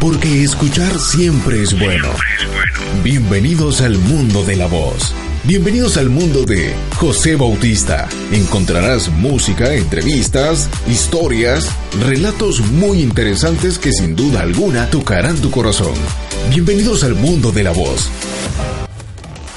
Porque escuchar siempre es bueno. Bienvenidos al mundo de la voz. Bienvenidos al mundo de José Bautista. Encontrarás música, entrevistas, historias, relatos muy interesantes que sin duda alguna tocarán tu corazón. Bienvenidos al mundo de la voz.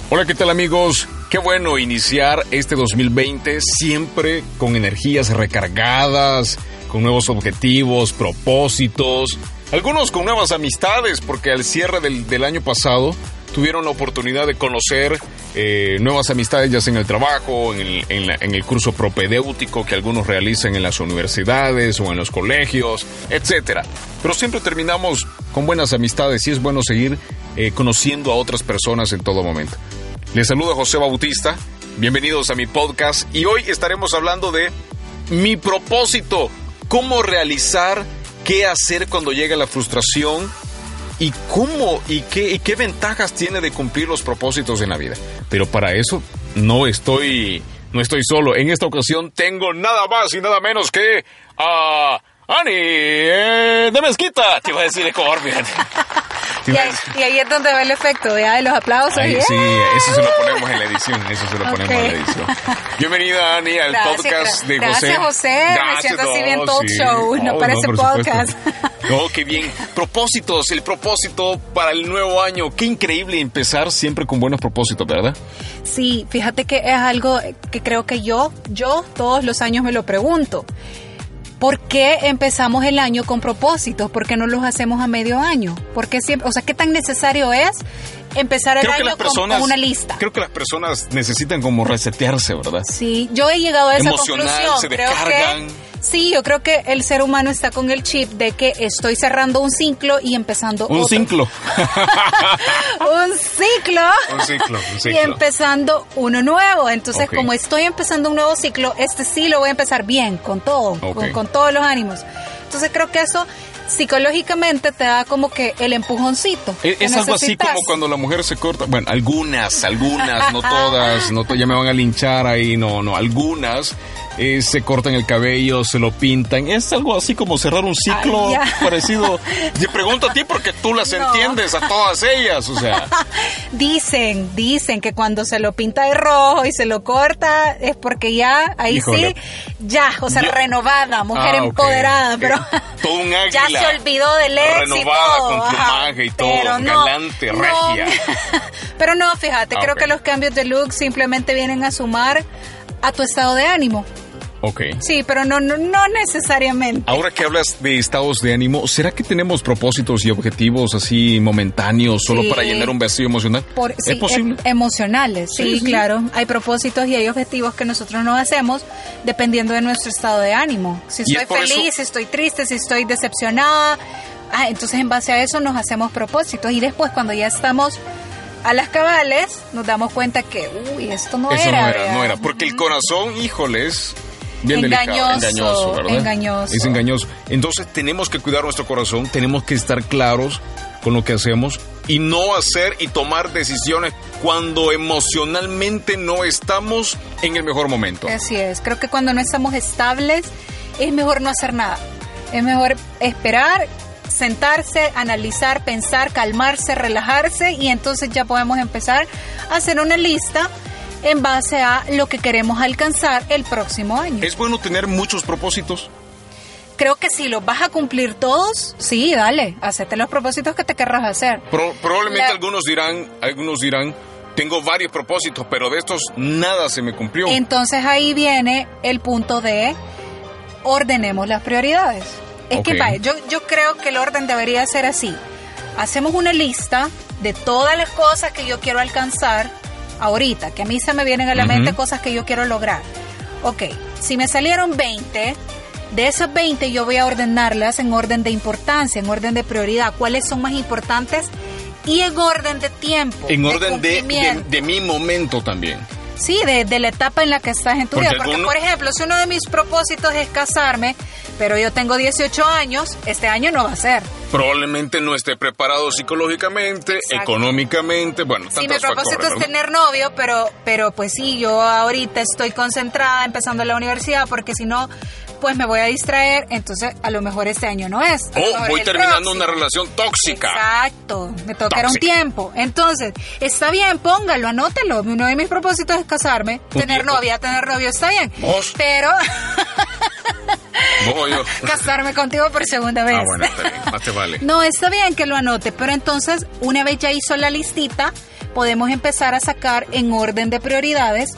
Hola, ¿qué tal amigos? Qué bueno iniciar este 2020 siempre con energías recargadas, con nuevos objetivos, propósitos algunos con nuevas amistades, porque al cierre del, año pasado tuvieron la oportunidad de conocer eh, nuevas amistades, ya sea en el trabajo, en el, curso propedéutico que algunos realizan en las universidades o en los colegios, etc. Pero siempre terminamos con buenas amistades y es bueno seguir eh, conociendo a otras personas en todo momento. Les saluda José Bautista, bienvenidos a mi podcast y hoy estaremos hablando de mi propósito, cómo realizar qué hacer cuando llega la frustración y cómo y qué, qué ventajas tiene de cumplir los propósitos en la vida. Pero para eso no estoy, no estoy solo. En esta ocasión tengo nada más y nada menos que a Ani eh, de Mezquita. Te iba a decir Ecuador, fíjate. Y ahí, es donde va el efecto de, los aplausos. sí, eso se lo ponemos en la edición. Eso se lo ponemos en la edición. Bienvenida, Ani, al podcast de José. Gracias, José. Me siento así bien talk show. No, parece podcast. Oh, qué bien. Propósitos, el propósito para el nuevo año. Qué increíble empezar siempre con buenos propósitos, ¿verdad? Sí, fíjate que es algo que creo que yo, yo todos los años me lo pregunto. ¿Por qué empezamos el año con propósitos? ¿Por qué no los hacemos a medio año? ¿Por qué siempre, o sea, qué tan necesario es empezar el año con, una lista? Creo que las personas necesitan como resetearse, ¿verdad? Sí, yo he llegado a esa conclusión. Se creo que Sí, yo creo que el ser humano está con el chip de que estoy cerrando un ciclo y empezando un Ciclo. un ciclo. Un ciclo. Un ciclo. Y empezando uno nuevo. Entonces, como estoy empezando un nuevo ciclo, este sí lo voy a empezar bien, con todo, con, todos los ánimos. Entonces, creo que eso psicológicamente te da como que el empujoncito. Es, es algo así como cuando la mujer se corta, bueno, algunas, algunas, no todas, no ya me van a linchar ahí, no, no, algunas eh, se cortan el cabello, se lo pintan. Es algo así como cerrar un ciclo parecido. Te pregunto a ti porque tú las entiendes a todas ellas, o sea. dicen, dicen que cuando se lo pinta de rojo y se lo corta es porque ya, ahí sí, ya, o sea, renovada, mujer ah, empoderada, pero todo un ya se olvidó del éxito. Renovada con plumaje y todo, galante, regia. pero no, fíjate, creo que los cambios de look simplemente vienen a sumar a tu estado de ánimo. Ok. Sí, pero no, no, no, necesariamente. Ahora que hablas de estados de ánimo, ¿será que tenemos propósitos y objetivos así momentáneos solo para llenar un vacío emocional? ¿Es posible? Em, emocionales, sí, claro. Hay propósitos y hay objetivos que nosotros no hacemos dependiendo de nuestro estado de ánimo. Si estoy feliz, si estoy triste, si estoy decepcionada. Ah, entonces en base a eso nos hacemos propósitos y después cuando ya estamos a las cabales nos damos cuenta que, uy, esto no Eso era. no era, no era. Porque el corazón, híjoles, bien engañoso, delicado, engañoso, ¿verdad? Engañoso. Es engañoso. Entonces tenemos que cuidar nuestro corazón, tenemos que estar claros con lo que hacemos y no hacer y tomar decisiones cuando emocionalmente no estamos en el mejor momento. Así es, creo que cuando no estamos estables es mejor no hacer nada. Es mejor esperar sentarse, analizar, pensar, calmarse, relajarse y entonces ya podemos empezar a hacer una lista en base a lo que queremos alcanzar el próximo año. ¿Es bueno tener muchos propósitos? Creo que si los vas a cumplir todos, sí, dale, hacete los propósitos que te querrás hacer. probablemente algunos dirán, algunos dirán, tengo varios propósitos, pero de estos nada se me cumplió. Entonces ahí viene el punto de ordenemos las prioridades. Es que yo, yo creo que el orden debería ser así. Hacemos una lista de todas las cosas que yo quiero alcanzar ahorita, que a mí se me vienen a la mente cosas que yo quiero lograr. Ok, si me salieron 20, De esas 20 yo voy a ordenarlas en orden de importancia, en orden de prioridad. ¿Cuáles son más importantes? Y en orden de tiempo. En orden de, de, mi momento también. Sí, de, la etapa en la que estás en tu vida. Porque, por ejemplo, si uno de mis propósitos es casarme, pero yo tengo 18 años, este año no va a ser. Probablemente no esté preparado psicológicamente, económicamente, bueno, Sí, mi propósito es tener novio, pero, pero pues sí, yo ahorita estoy concentrada empezando la universidad, porque si no, pues me voy a distraer, entonces a lo mejor este año no es. O voy terminando una relación tóxica. Exacto, me tocará un tiempo. Entonces, está bien, póngalo, anótelo. Uno de mis propósitos es casarme, tener novia, tener novio, está bien. Pero... Casarme contigo por segunda vez. Ah, bueno, está bien, más te vale. no, está bien que lo anote, pero entonces, una vez ya hizo la listita, podemos empezar a sacar en orden de prioridades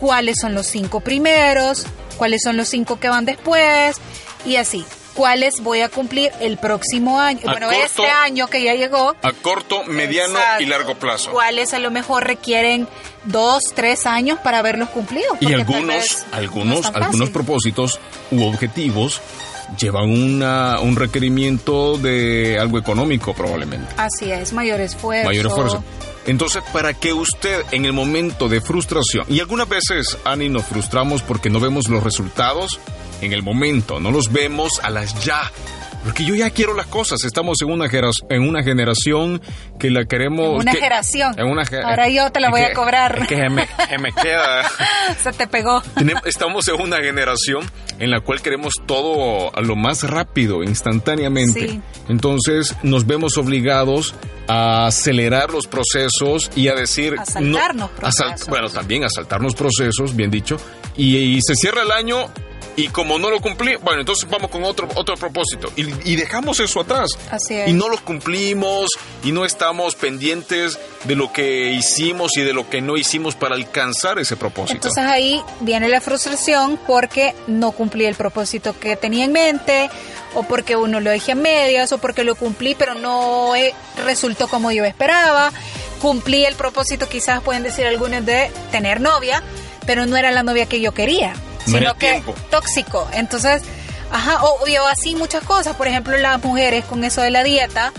cuáles son los cinco primeros, cuáles son los cinco que van después y así. ¿Cuáles voy a cumplir el próximo año? bueno, este año que ya llegó. A corto, mediano y largo plazo. ¿Cuáles a lo mejor requieren dos, tres años para haberlos cumplido? Y algunos, algunos, algunos propósitos u objetivos llevan una, un requerimiento de algo económico probablemente. Así es, mayor esfuerzo. Mayor esfuerzo. Entonces, para que usted en el momento de frustración, y algunas veces, Ani, nos frustramos porque no vemos los resultados en el momento, no los vemos a las ya. Porque yo ya quiero las cosas. Estamos en una, en una generación que la queremos. En una generación. Ahora yo te la voy a cobrar. que me, queda. Se te pegó. estamos en una generación en la cual queremos todo a lo más rápido, instantáneamente. Entonces nos vemos obligados a acelerar los procesos y a decir... A saltarnos procesos. bueno, también a saltarnos procesos, bien dicho. y se cierra el año y como no lo cumplí, bueno, entonces vamos con otro, otro propósito. Y, dejamos eso atrás. Así es. Y no lo cumplimos y no estamos pendientes de lo que hicimos y de lo que no hicimos para alcanzar ese propósito. Entonces ahí viene la frustración porque no cumplí el propósito que tenía en mente o porque uno lo dejé a medias o porque lo cumplí pero no resultó como yo esperaba. Cumplí el propósito, quizás pueden decir algunos, de tener novia, pero no era la novia que yo quería sino que tóxico. Entonces, ajá, o, así muchas cosas. Por ejemplo, las mujeres con eso de la dieta.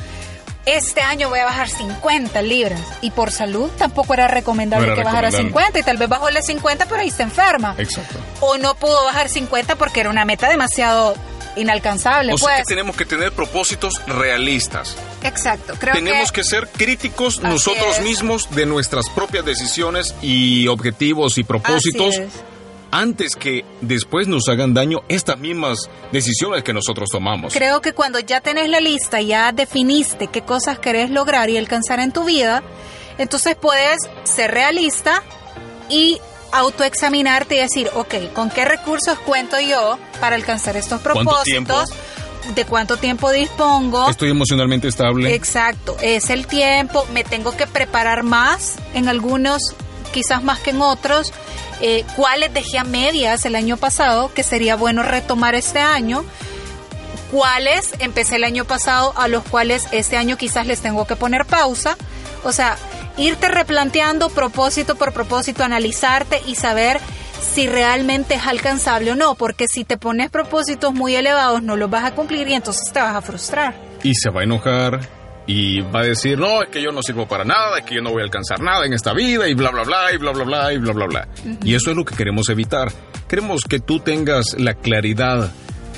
Este año voy a bajar 50 libras y por salud tampoco era recomendable que bajara 50 y tal vez bajó las 50 pero ahí está enferma. Exacto. O no pudo bajar 50 porque era una meta demasiado inalcanzable. O sea que pues. tenemos que tener propósitos realistas. Exacto, creo Tenemos que, ser críticos nosotros mismos de nuestras propias decisiones y objetivos y propósitos antes que después nos hagan daño estas mismas decisiones que nosotros tomamos. Creo que cuando ya tenés la lista, ya definiste qué cosas querés lograr y alcanzar en tu vida, entonces puedes ser realista y autoexaminarte y decir, ok, ¿con qué recursos cuento yo para alcanzar estos propósitos? de cuánto tiempo dispongo. Estoy emocionalmente estable. Exacto, es el tiempo, me tengo que preparar más en algunos, quizás más que en otros eh, cuáles dejé a medias el año pasado, que sería bueno retomar este año, cuáles empecé el año pasado, a los cuales este año quizás les tengo que poner pausa. O sea, irte replanteando propósito por propósito, analizarte y saber si realmente es alcanzable o no, porque si te pones propósitos muy elevados no los vas a cumplir y entonces te vas a frustrar. Y se va a enojar y va a decir, no, es que yo no sirvo para nada, es que yo no voy a alcanzar nada en esta vida y bla, bla, bla, y bla, bla, bla, y bla, bla, bla. Y eso es lo que queremos evitar. Queremos que tú tengas la claridad.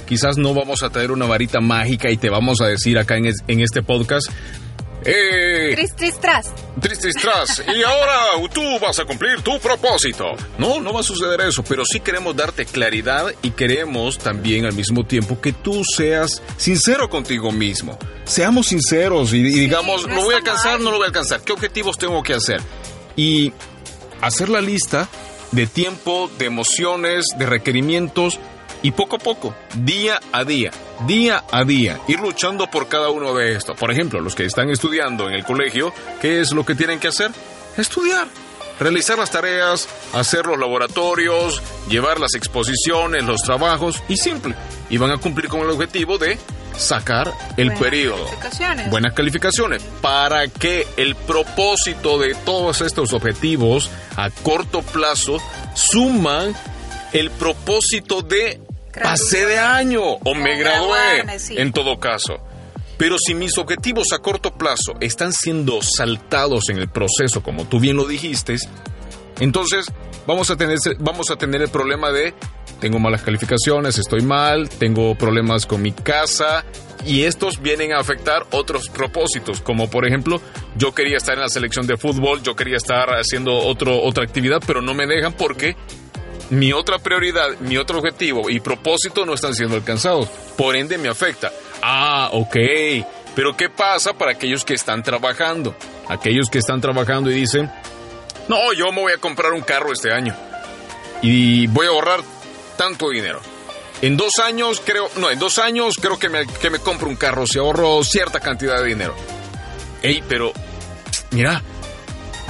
Quizás no vamos a traer una varita mágica y te vamos a decir acá en, en este podcast, eh, tris, tris, tras. Tris, tris, tras. y ahora tú vas a cumplir tu propósito. No, no va a suceder eso, pero sí queremos darte claridad y queremos también al mismo tiempo que tú seas sincero contigo mismo. Seamos sinceros y, digamos, ¿lo voy a alcanzar no lo voy a alcanzar? ¿Qué objetivos tengo que hacer? Y hacer la lista de tiempo, de emociones, de requerimientos y poco a poco, día a día, día a día, ir luchando por cada uno de estos. Por ejemplo, los que están estudiando en el colegio, ¿qué es lo que tienen que hacer? Estudiar, realizar las tareas, hacer los laboratorios, llevar las exposiciones, los trabajos y simple. Y van a cumplir con el objetivo de sacar el Buenas periodo. Calificaciones. Buenas calificaciones. Para que el propósito de todos estos objetivos a corto plazo suman el propósito de pasé de año o me gradué, en todo caso. Pero si mis objetivos a corto plazo están siendo saltados en el proceso, como tú bien lo dijiste, entonces vamos a tener, vamos a tener el problema de tengo malas calificaciones, estoy mal, tengo problemas con mi casa y estos vienen a afectar otros propósitos, como por ejemplo, yo quería estar en la selección de fútbol, yo quería estar haciendo otro, otra actividad, pero no me dejan porque mi otra prioridad, mi otro objetivo y propósito no están siendo alcanzados. Por ende me afecta. Ah, ok. Pero ¿qué pasa para aquellos que están trabajando? Aquellos que están trabajando y dicen, no, yo me voy a comprar un carro este año. Y voy a ahorrar tanto dinero. En dos años creo, no, en dos años creo que me, que me compro un carro si ahorro cierta cantidad de dinero. Ey, pero, mira,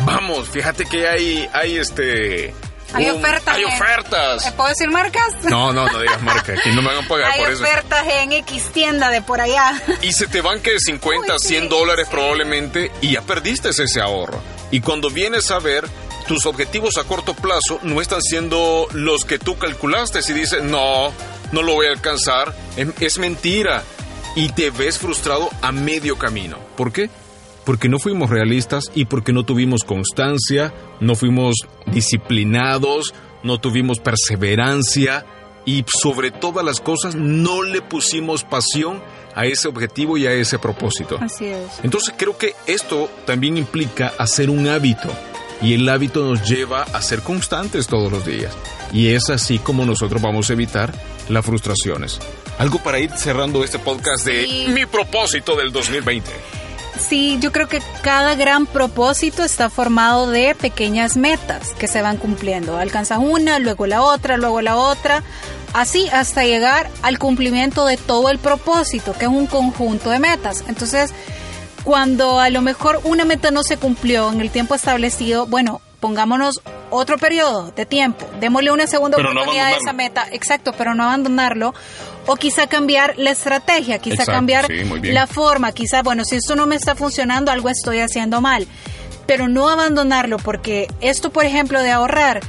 vamos, fíjate que hay, hay este, hay ofertas. Hay ofertas. ¿Puedo decir marcas? No, no, no digas marcas. Que no me hagan pagar por eso. Hay ofertas en X tienda de por allá. Y se te van que 50, 100 dólares probablemente y ya perdiste ese ahorro. Y cuando vienes a ver, tus objetivos a corto plazo no están siendo los que tú calculaste. Si dices, no, no lo voy a alcanzar, es mentira. Y te ves frustrado a medio camino. ¿Por qué? Porque no fuimos realistas y porque no tuvimos constancia, no fuimos disciplinados, no tuvimos perseverancia y sobre todas las cosas no le pusimos pasión a ese objetivo y a ese propósito. Así es. Entonces creo que esto también implica hacer un hábito y el hábito nos lleva a ser constantes todos los días. Y es así como nosotros vamos a evitar las frustraciones. Algo para ir cerrando este podcast de mi propósito del 2020. Sí, yo creo que cada gran propósito está formado de pequeñas metas que se van cumpliendo. Alcanzas una, luego la otra, luego la otra, así hasta llegar al cumplimiento de todo el propósito, que es un conjunto de metas. Entonces, cuando a lo mejor una meta no se cumplió en el tiempo establecido, bueno, pongámonos otro periodo de tiempo, démosle una segunda oportunidad a esa meta, exacto, pero no abandonarlo, o quizá cambiar la estrategia, quizá cambiar la forma, quizá, bueno, si esto no me está funcionando, algo estoy haciendo mal, pero no abandonarlo, porque esto, por ejemplo, de ahorrar,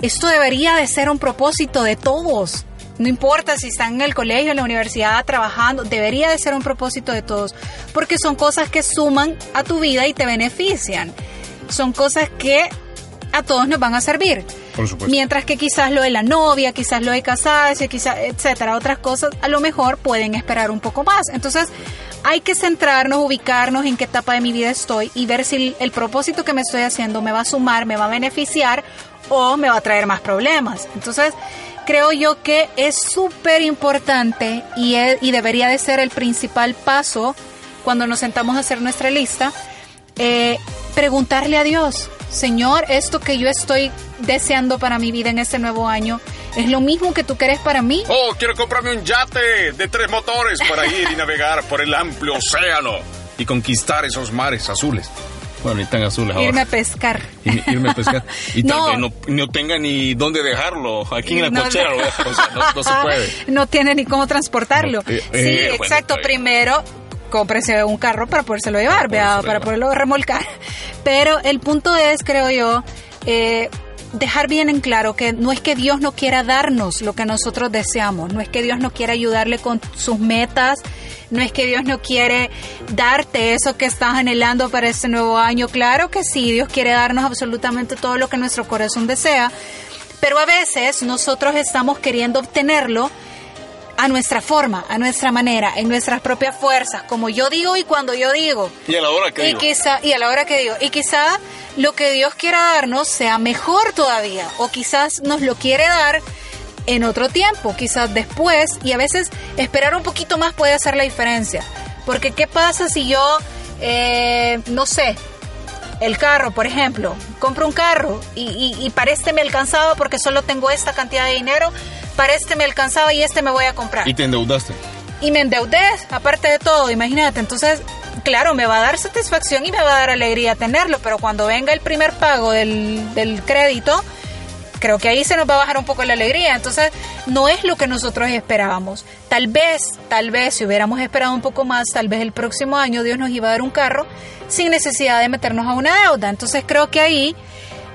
esto debería de ser un propósito de todos. No importa si están en el colegio, en la universidad, trabajando, debería de ser un propósito de todos, porque son cosas que suman a tu vida y te benefician. Son cosas que a todos nos van a servir. Mientras que quizás lo de la novia, quizás lo de casarse, quizás, etcétera, otras cosas, a lo mejor pueden esperar un poco más. Entonces, hay que centrarnos, ubicarnos en qué etapa de mi vida estoy y ver si el propósito que me estoy haciendo me va a sumar, me va a beneficiar o me va a traer más problemas. Entonces, creo yo que es súper importante y, y debería de ser el principal paso cuando nos sentamos a hacer nuestra lista, eh, preguntarle a Dios, Señor, esto que yo estoy deseando para mi vida en este nuevo año, ¿es lo mismo que tú quieres para mí? Oh, quiero comprarme un yate de tres motores para ir y navegar por el amplio océano y conquistar esos mares azules. Bueno, ni tan azules ahora. Irme a pescar. irme a pescar. Y tal vez no, no, tenga ni dónde dejarlo. Aquí en la cochera lo dejo, o sea, no, se puede. No tiene ni cómo transportarlo. Eh, sí, eh, exacto. Primero cómprese un carro para podérselo llevar, vea, para poderlo remolcar. Pero el punto es, creo yo, eh, dejar bien en claro que no es que Dios no quiera darnos lo que nosotros deseamos, no es que Dios no quiera ayudarle con sus metas, no es que Dios no quiere darte eso que estás anhelando para este nuevo año. Claro que sí, Dios quiere darnos absolutamente todo lo que nuestro corazón desea, pero a veces nosotros estamos queriendo obtenerlo a nuestra forma, a nuestra manera, en nuestras propias fuerzas, como yo digo y cuando yo digo. Y a la hora que y digo. Quizá, y a la hora que digo. Y quizá lo que Dios quiera darnos sea mejor todavía, o quizás nos lo quiere dar en otro tiempo, quizás después, y a veces esperar un poquito más puede hacer la diferencia. Porque ¿qué pasa si yo, eh, no sé, el carro, por ejemplo, compro un carro y, y, y para este me alcanzaba porque solo tengo esta cantidad de dinero, para este me alcanzaba y este me voy a comprar. Y te endeudaste. Y me endeudé, aparte de todo, imagínate. Entonces, claro, me va a dar satisfacción y me va a dar alegría tenerlo, pero cuando venga el primer pago del, del crédito, creo que ahí se nos va a bajar un poco la alegría. Entonces, no es lo que nosotros esperábamos. Tal vez, tal vez, si hubiéramos esperado un poco más, tal vez el próximo año Dios nos iba a dar un carro sin necesidad de meternos a una deuda. Entonces, creo que ahí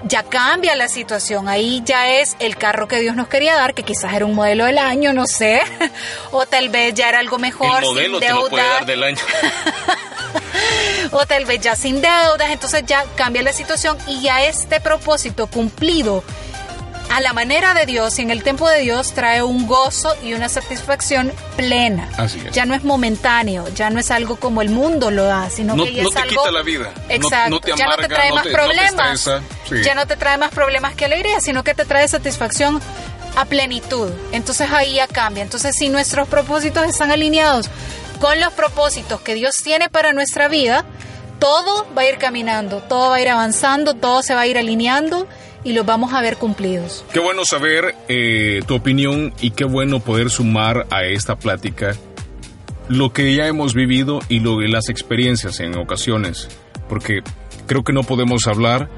ya cambia la situación. Ahí ya es el carro que Dios nos quería dar, que quizás era un modelo del año, no sé. o tal vez ya era algo mejor. El modelo te lo puede dar del año. o tal vez ya sin deudas. Entonces ya cambia la situación y ya este propósito cumplido a la manera de Dios y en el tiempo de Dios trae un gozo y una satisfacción plena. Así es. Ya no es momentáneo, ya no es algo como el mundo lo da, sino no, que ya no es te algo. quita la vida. Exacto. No, te ya no te trae más problemas. Ya no te trae más problemas que alegría, sino que te trae satisfacción a plenitud. Entonces ahí ya cambia. Entonces, si nuestros propósitos están alineados con los propósitos que Dios tiene para nuestra vida, todo va a ir caminando, todo va a ir avanzando, todo se va a ir alineando y los vamos a ver cumplidos. Qué bueno saber eh, tu opinión y qué bueno poder sumar a esta plática lo que ya hemos vivido y lo, las experiencias en ocasiones, porque creo que no podemos hablar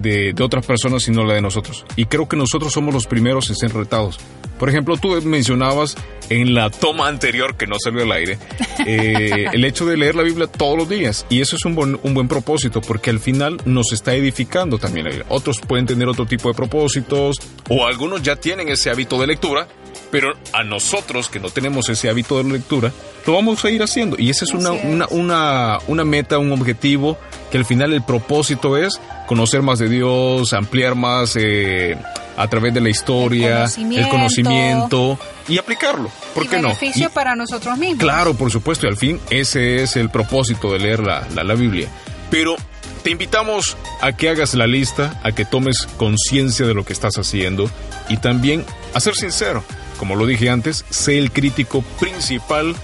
de, de, otras personas sino la de nosotros. Y creo que nosotros somos los primeros en ser retados. Por ejemplo, tú mencionabas en la toma anterior, que no salió al aire, eh, el hecho de leer la Biblia todos los días. Y eso es un buen, un buen propósito, porque al final nos está edificando también la Biblia. Otros pueden tener otro tipo de propósitos, o algunos ya tienen ese hábito de lectura, pero a nosotros que no tenemos ese hábito de lectura, lo vamos a ir haciendo. Y esa es una, una, una, una meta, un objetivo, que al final el propósito es conocer más de Dios, ampliar más eh, a través de la historia, el conocimiento, el conocimiento y aplicarlo. ¿Por y qué beneficio no? Y, para nosotros mismos. Claro, por supuesto, y al fin ese es el propósito de leer la, la, la Biblia. Pero te invitamos a que hagas la lista, a que tomes conciencia de lo que estás haciendo y también a ser sincero. Como lo dije antes, sé el crítico principal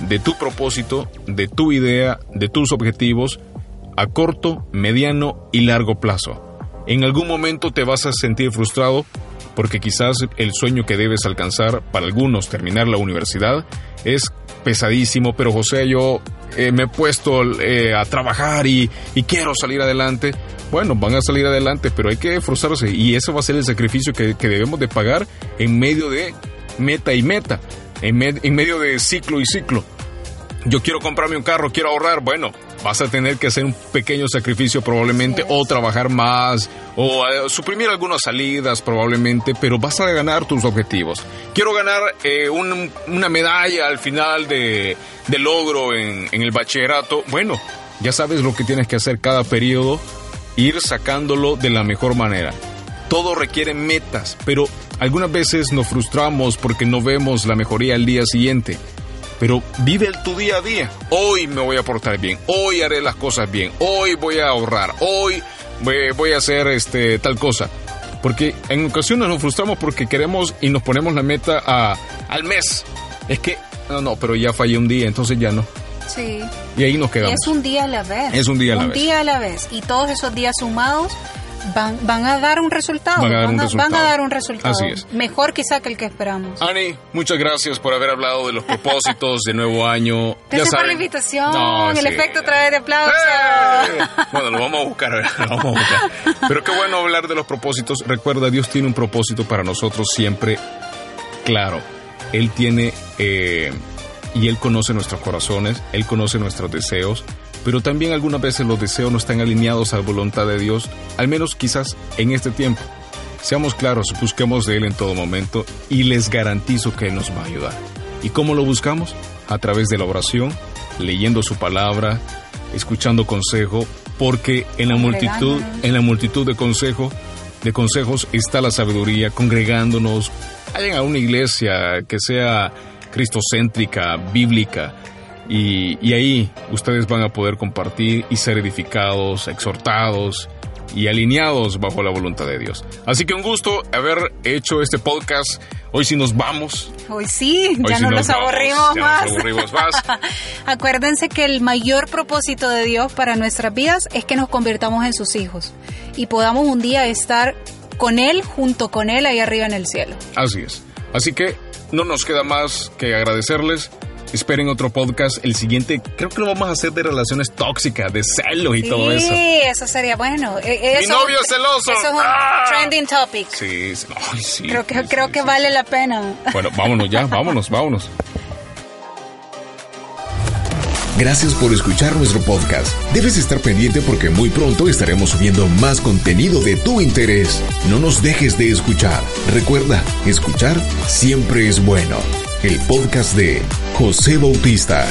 de tu propósito, de tu idea, de tus objetivos a corto, mediano y largo plazo. En algún momento te vas a sentir frustrado porque quizás el sueño que debes alcanzar para algunos, terminar la universidad, es pesadísimo, pero José, yo eh, me he puesto eh, a trabajar y, quiero salir adelante. Bueno, van a salir adelante, pero hay que frustrarse y ese va a ser el sacrificio que, debemos de pagar en medio de meta y meta, en, en medio de ciclo y ciclo. Yo quiero comprarme un carro, quiero ahorrar, bueno, vas a tener que hacer un pequeño sacrificio probablemente o trabajar más o uh, suprimir algunas salidas probablemente, pero vas a ganar tus objetivos. Quiero ganar eh, un, una medalla al final de, de logro en, en, el bachillerato. Bueno, ya sabes lo que tienes que hacer cada periodo, ir sacándolo de la mejor manera. Todo requiere metas, pero algunas veces nos frustramos porque no vemos la mejoría al día siguiente pero vive tu día a día. Hoy me voy a portar bien, hoy haré las cosas bien, hoy voy a ahorrar, hoy voy a hacer este tal cosa. Porque en ocasiones nos frustramos porque queremos y nos ponemos la meta a, al mes. Es que, no, no, pero ya fallé un día, entonces ya no. Sí. Y ahí nos quedamos. Y es un día a la vez. Es un día a la un vez. Un día a la vez. Y todos esos días sumados van, van a dar un resultado. Van a dar, van un, a, resultado. van a dar un resultado. Así es. Mejor quizá que el que esperamos. Ani, muchas gracias por haber hablado de los propósitos de nuevo año. Gracias por la invitación. No, el sí. efecto trae de aplauso. ¡Eh! Bueno, lo vamos a buscar, lo vamos a buscar. Pero qué bueno hablar de los propósitos. Recuerda, Dios tiene un propósito para nosotros siempre claro. Él tiene eh, y Él conoce nuestros corazones, Él conoce nuestros deseos pero también algunas veces los deseos no están alineados a la voluntad de Dios, al menos quizás en este tiempo. Seamos claros, busquemos de Él en todo momento y les garantizo que Él nos va a ayudar. ¿Y cómo lo buscamos? A través de la oración, leyendo su palabra, escuchando consejo, porque en la multitud, en la multitud de consejos, de consejos está la sabiduría, congregándonos, vayan a una iglesia que sea cristocéntrica, bíblica, y, y, ahí ustedes van a poder compartir y ser edificados, exhortados y alineados bajo la voluntad de Dios. Así que un gusto haber hecho este podcast. Hoy sí nos vamos. Hoy sí, Hoy ya sí no nos ya. Nos aburrimos más. Acuérdense que el mayor propósito de Dios para nuestras vidas es que nos convirtamos en sus hijos y podamos un día estar con Él, junto con Él, ahí arriba en el cielo. Así es. Así que no nos queda más que agradecerles esperen otro podcast. El siguiente, creo que lo vamos a hacer de relaciones tóxicas, de celos y sí, todo eso. Sí, eso sería bueno. Eso, Mi novio es celoso. Eso es un ¡Ah! trending topic. Sí, sí, ay, sí creo que, sí, creo sí, que sí, vale la pena. Bueno, vámonos ya, vámonos, vámonos. Gracias por escuchar nuestro podcast. Debes estar pendiente porque muy pronto estaremos subiendo más contenido de tu interés. No nos dejes de escuchar. Recuerda, escuchar siempre es bueno. El podcast de José Bautista.